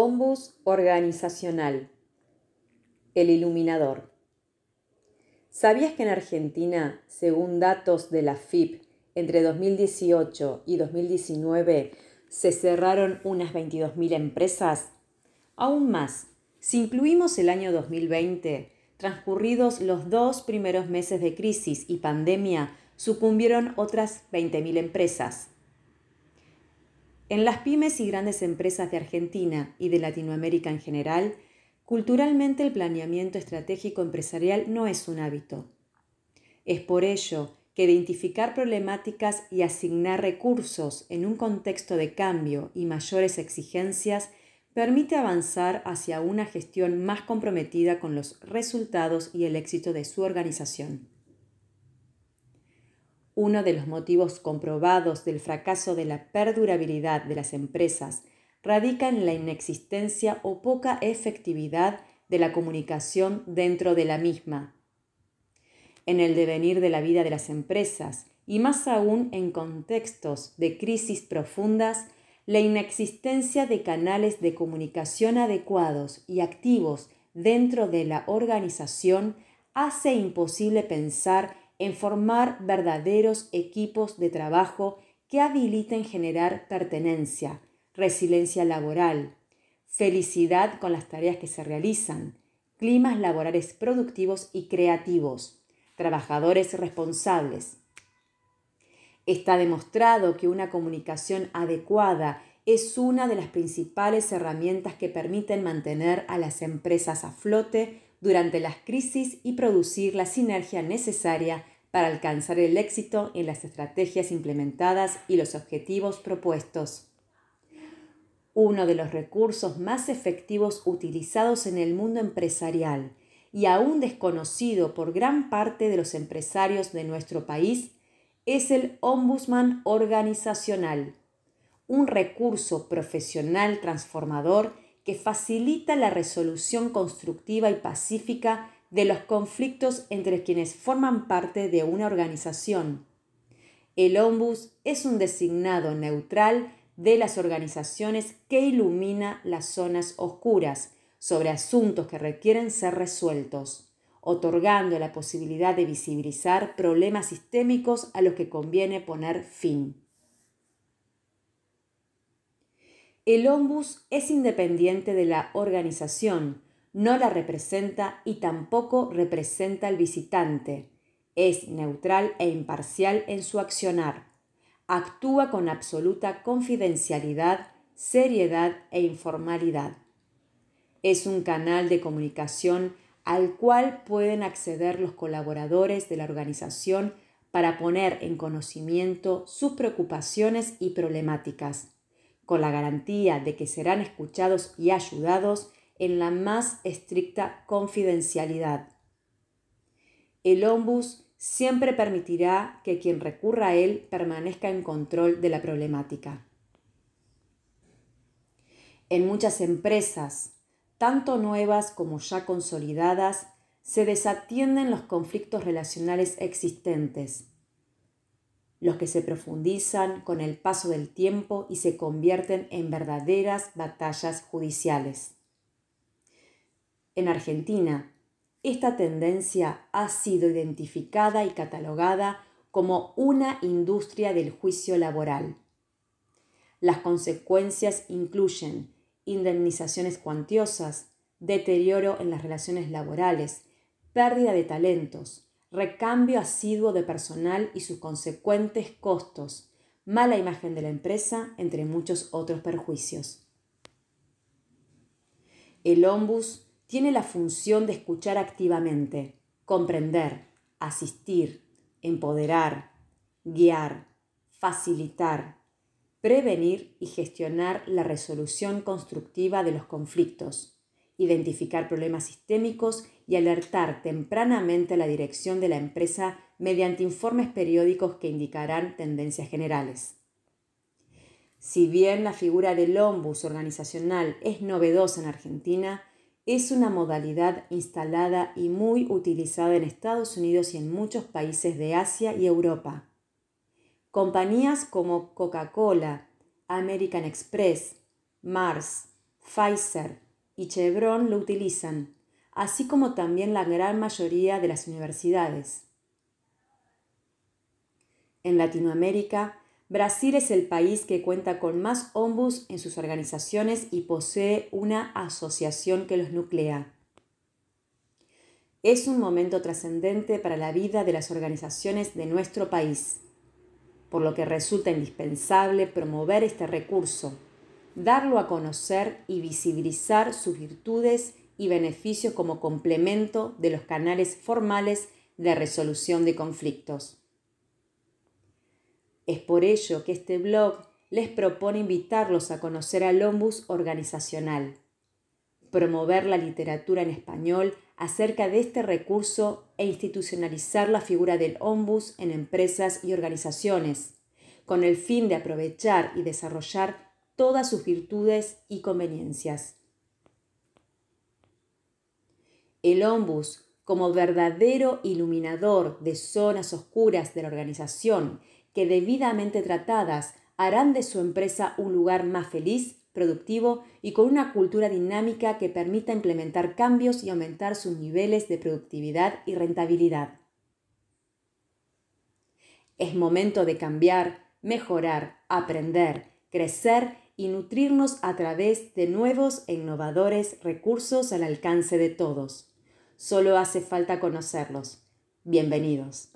Ombus organizacional. El iluminador. ¿Sabías que en Argentina, según datos de la FIP, entre 2018 y 2019 se cerraron unas 22.000 empresas? Aún más, si incluimos el año 2020, transcurridos los dos primeros meses de crisis y pandemia, sucumbieron otras 20.000 empresas. En las pymes y grandes empresas de Argentina y de Latinoamérica en general, culturalmente el planeamiento estratégico empresarial no es un hábito. Es por ello que identificar problemáticas y asignar recursos en un contexto de cambio y mayores exigencias permite avanzar hacia una gestión más comprometida con los resultados y el éxito de su organización. Uno de los motivos comprobados del fracaso de la perdurabilidad de las empresas radica en la inexistencia o poca efectividad de la comunicación dentro de la misma. En el devenir de la vida de las empresas, y más aún en contextos de crisis profundas, la inexistencia de canales de comunicación adecuados y activos dentro de la organización hace imposible pensar en formar verdaderos equipos de trabajo que habiliten generar pertenencia, resiliencia laboral, felicidad con las tareas que se realizan, climas laborales productivos y creativos, trabajadores responsables. Está demostrado que una comunicación adecuada es una de las principales herramientas que permiten mantener a las empresas a flote durante las crisis y producir la sinergia necesaria para alcanzar el éxito en las estrategias implementadas y los objetivos propuestos. Uno de los recursos más efectivos utilizados en el mundo empresarial y aún desconocido por gran parte de los empresarios de nuestro país es el ombudsman organizacional, un recurso profesional transformador que facilita la resolución constructiva y pacífica de los conflictos entre quienes forman parte de una organización. El ombus es un designado neutral de las organizaciones que ilumina las zonas oscuras sobre asuntos que requieren ser resueltos, otorgando la posibilidad de visibilizar problemas sistémicos a los que conviene poner fin. El ombus es independiente de la organización, no la representa y tampoco representa al visitante. Es neutral e imparcial en su accionar. Actúa con absoluta confidencialidad, seriedad e informalidad. Es un canal de comunicación al cual pueden acceder los colaboradores de la organización para poner en conocimiento sus preocupaciones y problemáticas con la garantía de que serán escuchados y ayudados en la más estricta confidencialidad. El ombus siempre permitirá que quien recurra a él permanezca en control de la problemática. En muchas empresas, tanto nuevas como ya consolidadas, se desatienden los conflictos relacionales existentes los que se profundizan con el paso del tiempo y se convierten en verdaderas batallas judiciales. En Argentina, esta tendencia ha sido identificada y catalogada como una industria del juicio laboral. Las consecuencias incluyen indemnizaciones cuantiosas, deterioro en las relaciones laborales, pérdida de talentos, recambio asiduo de personal y sus consecuentes costos, mala imagen de la empresa, entre muchos otros perjuicios. El ombus tiene la función de escuchar activamente, comprender, asistir, empoderar, guiar, facilitar, prevenir y gestionar la resolución constructiva de los conflictos identificar problemas sistémicos y alertar tempranamente a la dirección de la empresa mediante informes periódicos que indicarán tendencias generales. Si bien la figura del ombus organizacional es novedosa en Argentina, es una modalidad instalada y muy utilizada en Estados Unidos y en muchos países de Asia y Europa. Compañías como Coca-Cola, American Express, Mars, Pfizer y Chevron lo utilizan, así como también la gran mayoría de las universidades. En Latinoamérica, Brasil es el país que cuenta con más ombus en sus organizaciones y posee una asociación que los nuclea. Es un momento trascendente para la vida de las organizaciones de nuestro país, por lo que resulta indispensable promover este recurso, darlo a conocer y visibilizar sus virtudes y beneficios como complemento de los canales formales de resolución de conflictos. Es por ello que este blog les propone invitarlos a conocer al Ombus organizacional, promover la literatura en español acerca de este recurso e institucionalizar la figura del Ombus en empresas y organizaciones, con el fin de aprovechar y desarrollar todas sus virtudes y conveniencias. El Ombus, como verdadero iluminador de zonas oscuras de la organización que debidamente tratadas harán de su empresa un lugar más feliz, productivo y con una cultura dinámica que permita implementar cambios y aumentar sus niveles de productividad y rentabilidad. Es momento de cambiar, mejorar, aprender, crecer y nutrirnos a través de nuevos e innovadores recursos al alcance de todos. Solo hace falta conocerlos. Bienvenidos.